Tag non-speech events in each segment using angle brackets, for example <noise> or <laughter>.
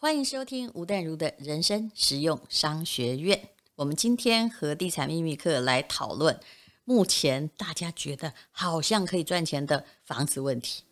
欢迎收听吴淡如的人生实用商学院。我们今天和地产秘密课来讨论目前大家觉得好像可以赚钱的房子问题。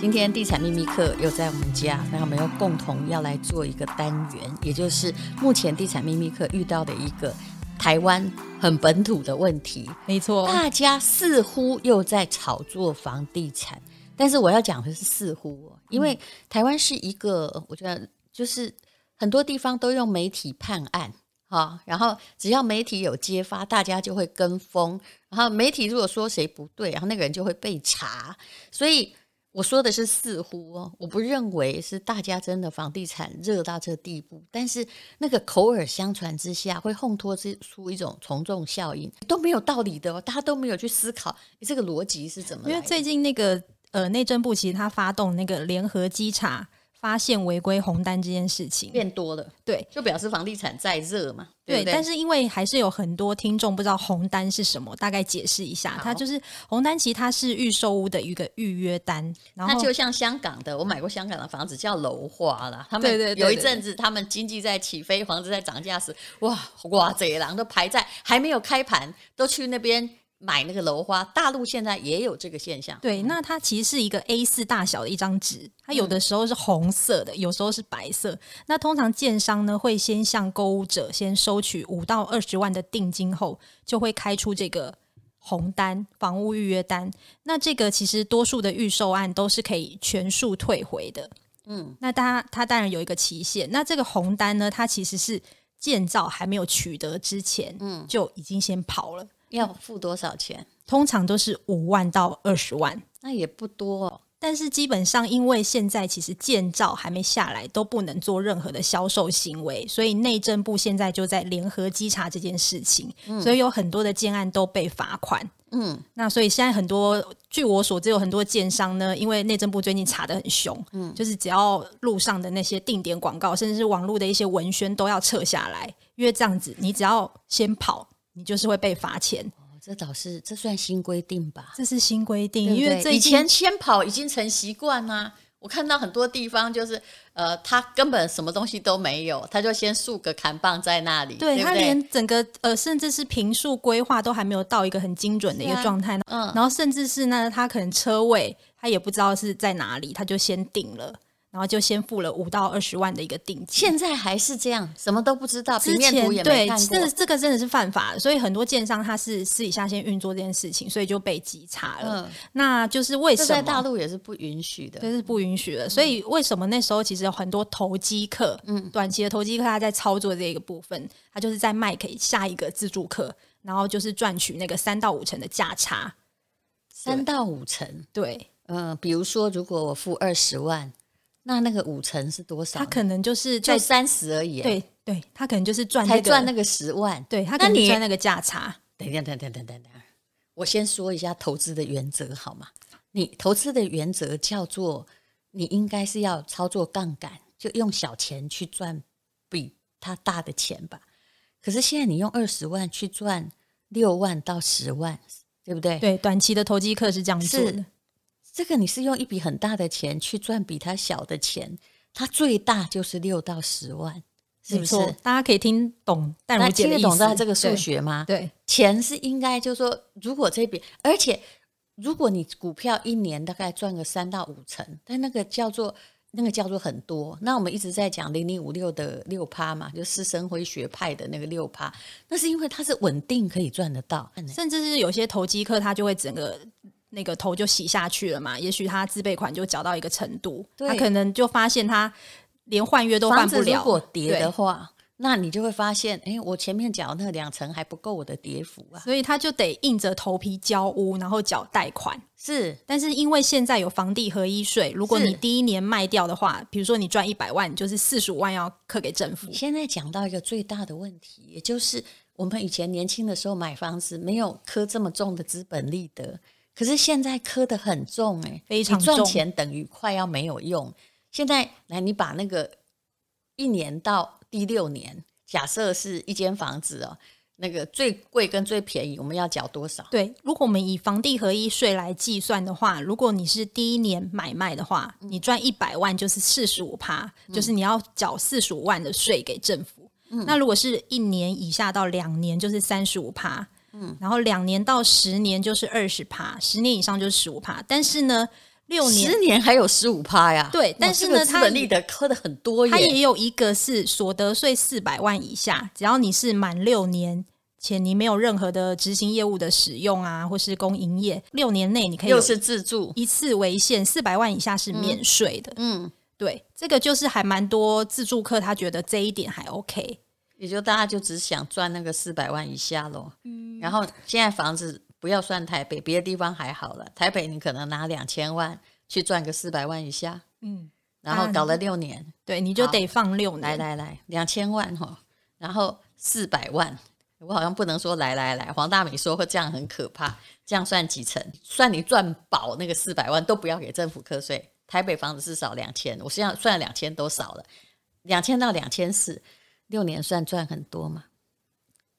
今天地产秘密课又在我们家，那我们又共同要来做一个单元，也就是目前地产秘密课遇到的一个台湾很本土的问题。没错，大家似乎又在炒作房地产。但是我要讲的是似乎，因为台湾是一个，我觉得就是很多地方都用媒体判案，哈，然后只要媒体有揭发，大家就会跟风，然后媒体如果说谁不对，然后那个人就会被查。所以我说的是似乎哦，我不认为是大家真的房地产热到这个地步，但是那个口耳相传之下，会烘托出一种从众效应，都没有道理的，大家都没有去思考这个逻辑是怎么。因为最近那个。呃，内政部其实他发动那个联合稽查，发现违规红单这件事情变多了，对，就表示房地产在热嘛，对，对，对。但是因为还是有很多听众不知道红单是什么，大概解释一下，它就是红单，其实它是预售屋的一个预约单，然后它就像香港的，我买过香港的房子叫楼花啦，他们有一阵子他们经济在起飞，房子在涨价时，哇哇，这些人都排在还没有开盘，都去那边。买那个楼花，大陆现在也有这个现象。对，那它其实是一个 A 四大小的一张纸，它有的时候是红色的，有时候是白色。那通常建商呢会先向购物者先收取五到二十万的定金后，就会开出这个红单房屋预约单。那这个其实多数的预售案都是可以全数退回的。嗯，那它它当然有一个期限。那这个红单呢，它其实是建造还没有取得之前，嗯，就已经先跑了。要付多少钱？通常都是五万到二十万，那也不多哦。但是基本上，因为现在其实建造还没下来，都不能做任何的销售行为，所以内政部现在就在联合稽查这件事情，嗯，所以有很多的建案都被罚款。嗯，那所以现在很多，据我所知，有很多建商呢，因为内政部最近查的很凶，嗯，就是只要路上的那些定点广告，甚至是网络的一些文宣都要撤下来，因为这样子，你只要先跑。你就是会被罚钱。哦，这倒是，这算新规定吧？这是新规定，对对，因为这以前先跑已经成习惯啦。我看到很多地方就是，呃，他根本什么东西都没有，他就先竖个砍棒在那里。对他连整个呃，甚至是平数规划都还没有到一个很精准的一个状态。嗯，然后甚至是呢，他可能车位他也不知道是在哪里，他就先定了。然后就先付了五到二十万的一个定金，现在还是这样，什么都不知道，平面图也。对，这这个真的是犯法，所以很多建商他是私底下先运作这件事情，所以就被稽查了。嗯，那就是为什么？在大陆也是不允许的，这是不允许的。所以为什么那时候其实有很多投机客，嗯，短期的投机客他在操作这个部分，他就是在卖给下一个自助客，然后就是赚取那个三到五成的价差，三到五成。对，嗯，比如说如果我付二十万。那那个五成是多少？他可能就是在就三十而已。对对，他可能就是赚、那个、才赚那个十万。对，他可能赚那个价差。等等等等等等等，我先说一下投资的原则好吗？你投资的原则叫做，你应该是要操作杠杆，就用小钱去赚比他大的钱吧。可是现在你用二十万去赚六万到十万，对不对？对，短期的投机客是这样做的。这个你是用一笔很大的钱去赚比他小的钱，他最大就是六到十万，是不是？大家可以听懂，但我听得懂这个数学吗？对，对钱是应该就是说，如果这笔，而且如果你股票一年大概赚个三到五成，但那个叫做那个叫做很多。那我们一直在讲零零五六的六趴嘛，就施升辉学派的那个六趴，那是因为它是稳定可以赚得到，甚至是有些投机客他就会整个。那个头就洗下去了嘛？也许他自备款就缴到一个程度，他可能就发现他连换约都换不了。如果跌的话，那你就会发现，哎，我前面缴那两层还不够我的跌幅啊，所以他就得硬着头皮交屋，然后缴贷款。是，但是因为现在有房地合一税，如果你第一年卖掉的话，比如说你赚一百万，就是四十五万要课给政府。现在讲到一个最大的问题，也就是我们以前年轻的时候买房子没有课这么重的资本利得。可是现在磕的很重哎、欸，非常重，赚钱等于快要没有用。现在来，你把那个一年到第六年，假设是一间房子哦，那个最贵跟最便宜，我们要缴多少？对，如果我们以房地合一税来计算的话，如果你是第一年买卖的话，你赚一百万就是四十五趴，就是你要缴四十五万的税给政府。嗯、那如果是一年以下到两年，就是三十五趴。嗯，然后两年到十年就是二十趴，十年以上就是十五趴。但是呢，六年十年还有十五趴呀？对，但是呢，资本利得扣的很多耶，它也有一个是所得税四百万以下，只要你是满六年且你没有任何的执行业务的使用啊，或是供营业，六年内你可以又是自住一次为限，四百万以下是免税的。嗯，嗯对，这个就是还蛮多自助客他觉得这一点还 OK，也就大家就只想赚那个四百万以下喽。嗯，然后现在房子。不要算台北，别的地方还好了。台北你可能拿两千万去赚个四百万以下，嗯，然后搞了六年，嗯、对，你就得放六年。来来来，两千万哈，然后四百万，我好像不能说来来来。黄大米说会这样很可怕，这样算几成？算你赚饱那个四百万都不要给政府课税。台北房子至少两千，我现在算两千都少了，两千到两千四，六年算赚很多嘛？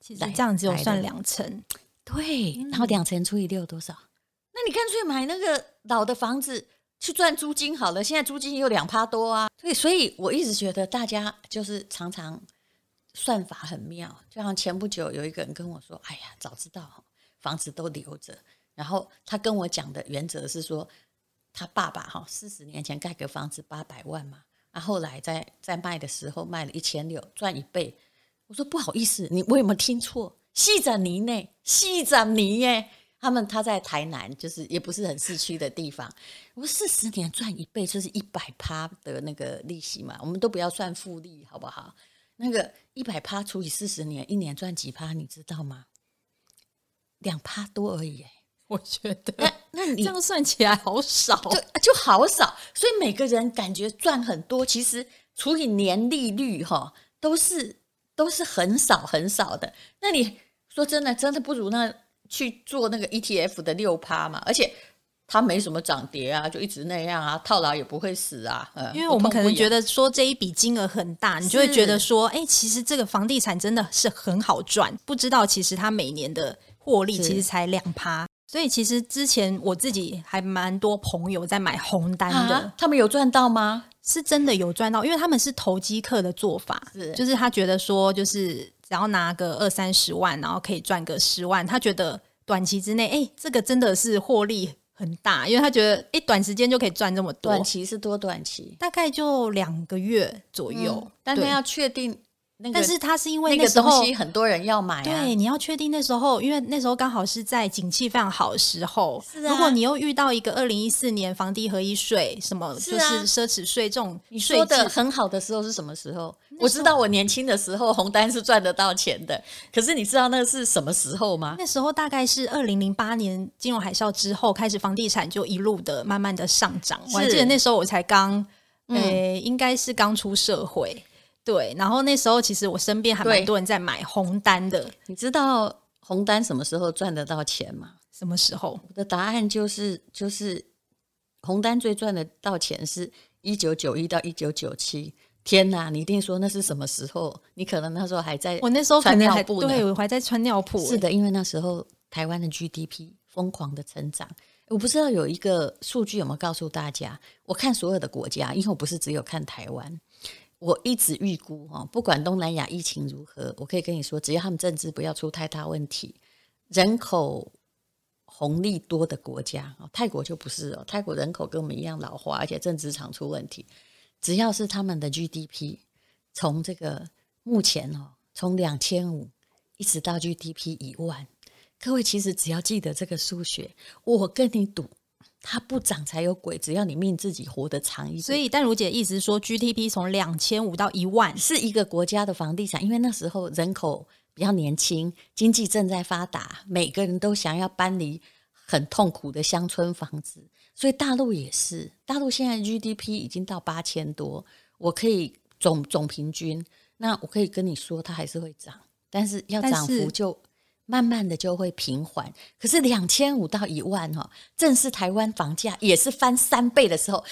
其实这样只有算两成。对，然后两成除以六多少？嗯、那你干脆买那个老的房子去赚租金好了。现在租金有两趴多啊。对，所以我一直觉得大家就是常常算法很妙。就像前不久有一个人跟我说：“哎呀，早知道房子都留着。”然后他跟我讲的原则是说，他爸爸哈四十年前盖个房子八百万嘛，啊后来在在卖的时候卖了一千六，赚一倍。我说不好意思，你我有没有听错？西展尼呢？西展尼耶，他们他在台南，就是也不是很市区的地方。我四十年赚一倍，就是一百趴的那个利息嘛，我们都不要算复利，好不好？那个一百趴除以四十年，一年赚几趴，你知道吗？两趴多而已。我觉得，那那 <laughs> 你这样算起来好少，就就好少。所以每个人感觉赚很多，其实除以年利率哈，都是。都是很少很少的，那你说真的，真的不如那去做那个 ETF 的六趴嘛？而且它没什么涨跌啊，就一直那样啊，套牢也不会死啊。嗯因为我们可能觉得说这一笔金额很大，你就会觉得说，哎，其实这个房地产真的是很好赚，不知道其实它每年的获利其实才两趴。所以其实之前我自己还蛮多朋友在买红单的，啊、他们有赚到吗？是真的有赚到，因为他们是投机客的做法，是就是他觉得说，就是只要拿个二三十万，然后可以赚个十万，他觉得短期之内，哎，这个真的是获利很大，因为他觉得，哎，短时间就可以赚这么多。短期是多短期？大概就两个月左右，嗯、但他要确定。那个、但是他是因为那时候那个东西很多人要买、啊，对，你要确定那时候，因为那时候刚好是在景气非常好的时候。是啊。如果你又遇到一个二零一四年房地合一税，什么就是奢侈税这种，你说的很好的时候是什么时候？我知道我年轻的时候红单是赚得到钱的，可是你知道那是什么时候吗？那时候大概是二零零八年金融海啸之后，开始房地产就一路的慢慢的上涨。我还记得那时候我才刚，诶、欸，应该是刚出社会。对，然后那时候其实我身边还蛮多人在买红单的。你知道红单什么时候赚得到钱吗？什么时候？我的答案就是就是红单最赚得到钱是一九九一到一九九七。天哪，你一定说那是什么时候？你可能那时候还在，我那时候可能还对我还在穿尿布。是的，因为那时候台湾的 GDP 疯狂的成长。我不知道有一个数据有没有告诉大家？我看所有的国家，因为我不是只有看台湾。我一直预估哈，不管东南亚疫情如何，我可以跟你说，只要他们政治不要出太大问题，人口红利多的国家，泰国就不是哦，泰国人口跟我们一样老化，而且政治常出问题。只要是他们的 GDP 从这个目前哦，从两千五一直到 GDP 一万，各位其实只要记得这个数学，我跟你赌。它不涨才有鬼，只要你命自己活得长一点。所以淡如姐意思是说，GDP 从两千五到一万是一个国家的房地产，因为那时候人口比较年轻，经济正在发达，每个人都想要搬离很痛苦的乡村房子。所以大陆也是，大陆现在 GDP 已经到八千多，我可以总总平均，那我可以跟你说，它还是会涨，但是要涨幅就。慢慢的就会平缓，可是两千五到一万哈，正是台湾房价也是翻三倍的时候。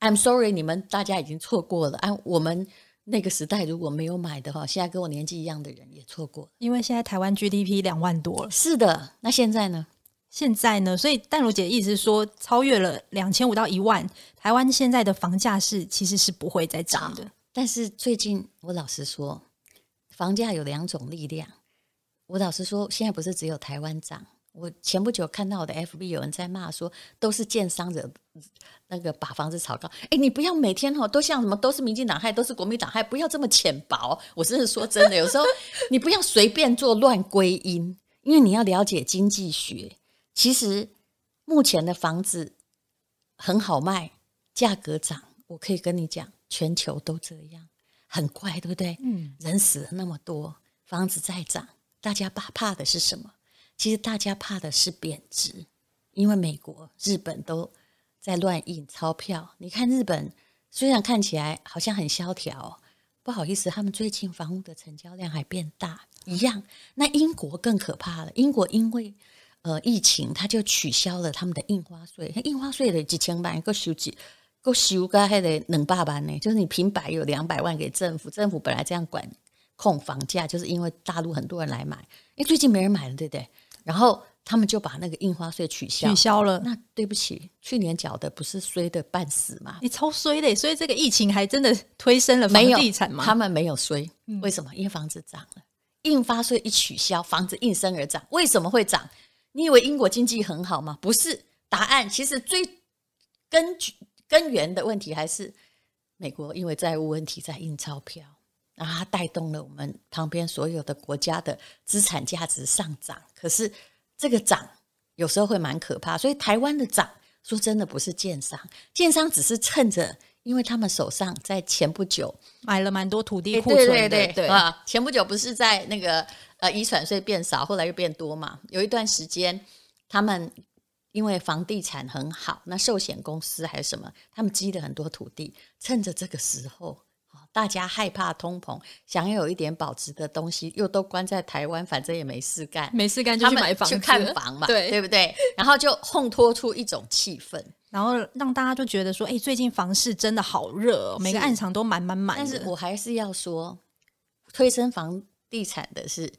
I'm sorry，你们大家已经错过了。啊，我们那个时代如果没有买的话，现在跟我年纪一样的人也错过。因为现在台湾 GDP 两万多了。是的，那现在呢？现在呢？所以淡如姐的意思是说，超越了两千五到一万，台湾现在的房价是其实是不会再涨的。但是最近我老实说，房价有两种力量。我老实说，现在不是只有台湾涨。我前不久看到我的 FB 有人在骂说，都是建商者，那个把房子炒高。哎，你不要每天哈都像什么都是民进党害，都是国民党害，不要这么浅薄。我真是说真的，有时候 <laughs> 你不要随便做乱归因，因为你要了解经济学。其实目前的房子很好卖，价格涨，我可以跟你讲，全球都这样，很怪，对不对？嗯，人死了那么多，房子在涨，大家怕怕的是什么？其实大家怕的是贬值，因为美国、日本都在乱印钞票。你看日本虽然看起来好像很萧条，不好意思，他们最近房屋的成交量还变大一样。那英国更可怕了，英国因为呃疫情，他就取消了他们的印花税，印花税的几千万，够收几够收个还得两百万呢，就是你平白有两百万给政府，政府本来这样管控房价，就是因为大陆很多人来买，因为最近没人买了，对不对？然后他们就把那个印花税取消，取消了。那对不起，去年缴的不是衰的半死吗？你超衰的，所以这个疫情还真的推升了房地产吗？他们没有衰，为什么？因为房子涨了，印花税一取消，房子应声而涨。为什么会涨？你以为英国经济很好吗？不是，答案其实最根根源的问题还是美国因为债务问题在印钞票。然后它带动了我们旁边所有的国家的资产价值上涨，可是这个涨有时候会蛮可怕，所以台湾的涨，说真的不是建商，建商只是趁着，因为他们手上在前不久买了蛮多土地库存的，对对对啊，前不久不是在那个呃遗产税变少，后来又变多嘛，有一段时间他们因为房地产很好，那寿险公司还是什么，他们积了很多土地，趁着这个时候。大家害怕通膨，想要有一点保值的东西，又都关在台湾，反正也没事干，没事干就去买房看房嘛，对对不对？然后就烘托出一种气氛，然后让大家就觉得说，哎，最近房市真的好热哦，每个暗场都满满满。但是我还是要说，推升房地产的是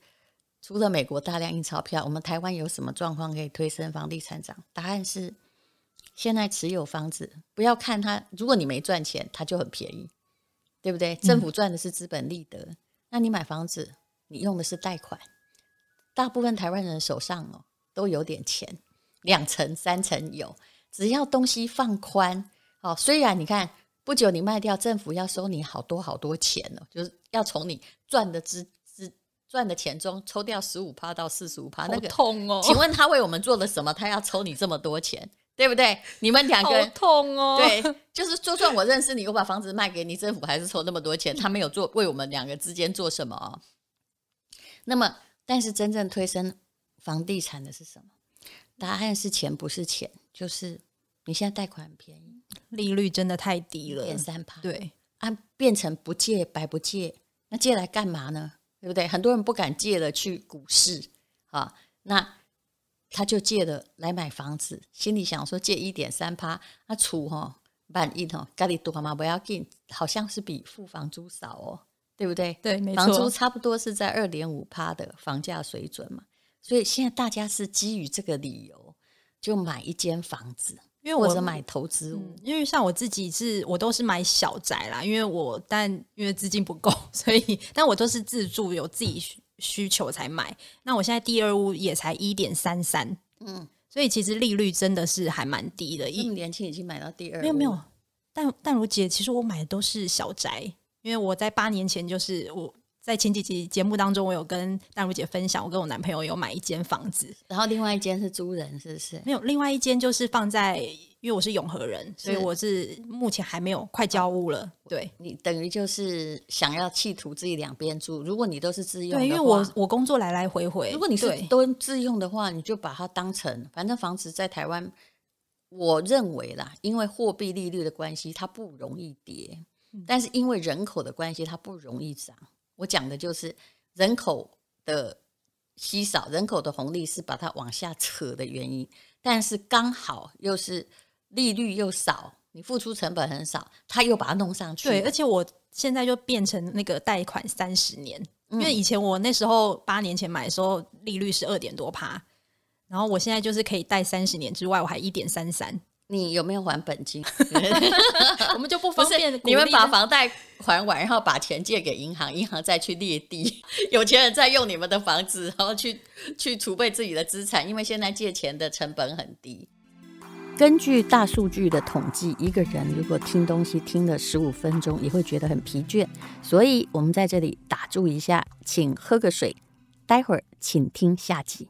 除了美国大量印钞票，我们台湾有什么状况可以推升房地产涨？答案是，现在持有房子，不要看它，如果你没赚钱，它就很便宜。对不对？政府赚的是资本利得，嗯、那你买房子，你用的是贷款。大部分台湾人手上哦都有点钱，两层三层有。只要东西放宽，哦，虽然你看不久你卖掉，政府要收你好多好多钱哦，就是要从你赚的资资赚的钱中抽掉十五趴到四十五趴，那个痛哦。请问他为我们做了什么？他要抽你这么多钱？对不对？你们两个人痛哦。对，就是就算我认识你，我把房子卖给你，政府还是抽那么多钱，<laughs> 他没有做为我们两个之间做什么哦。那么，但是真正推升房地产的是什么？答案是钱，不是钱，就是你现在贷款很便宜，利率真的太低了，点三趴。对，啊，变成不借白不借，那借来干嘛呢？对不对？很多人不敢借了去股市啊，那。他就借了来买房子，心里想说借一点三趴，那储哈万一哈，家里多嘛不要紧，好像是比付房租少哦，对不对？对，没错，房租差不多是在二点五趴的房价水准嘛，所以现在大家是基于这个理由就买一间房子，因为我是买投资因为像我自己是我都是买小宅啦，因为我但因为资金不够，<laughs> 所以但我都是自住，有自己。需求才买，那我现在第二屋也才一点三三，嗯，所以其实利率真的是还蛮低的。一年轻已经买到第二，没有没有，但但如姐，其实我买的都是小宅，因为我在八年前就是我在前几集节目当中，我有跟淡如姐分享，我跟我男朋友有买一间房子，然后另外一间是租人，是不是？没有，另外一间就是放在。因为我是永和人，所以我是目前还没有快交屋了。对，你等于就是想要企图自己两边住。如果你都是自用的话，对，因为我我工作来来回回。如果你是都自用的话，你就把它当成，反正房子在台湾，我认为啦，因为货币利率的关系，它不容易跌，但是因为人口的关系，它不容易涨。我讲的就是人口的稀少，人口的红利是把它往下扯的原因，但是刚好又是。利率又少，你付出成本很少，他又把它弄上去。对，而且我现在就变成那个贷款三十年，因为以前我那时候八年前买的时候利率是二点多趴，然后我现在就是可以贷三十年之外，我还一点三三。你有没有还本金？<laughs> 我们就不方便。你们把房贷还完，然后把钱借给银行，<laughs> 银行再去列地，有钱人再用你们的房子，然后去去储备自己的资产，因为现在借钱的成本很低。根据大数据的统计，一个人如果听东西听了十五分钟，也会觉得很疲倦。所以我们在这里打住一下，请喝个水，待会儿请听下集。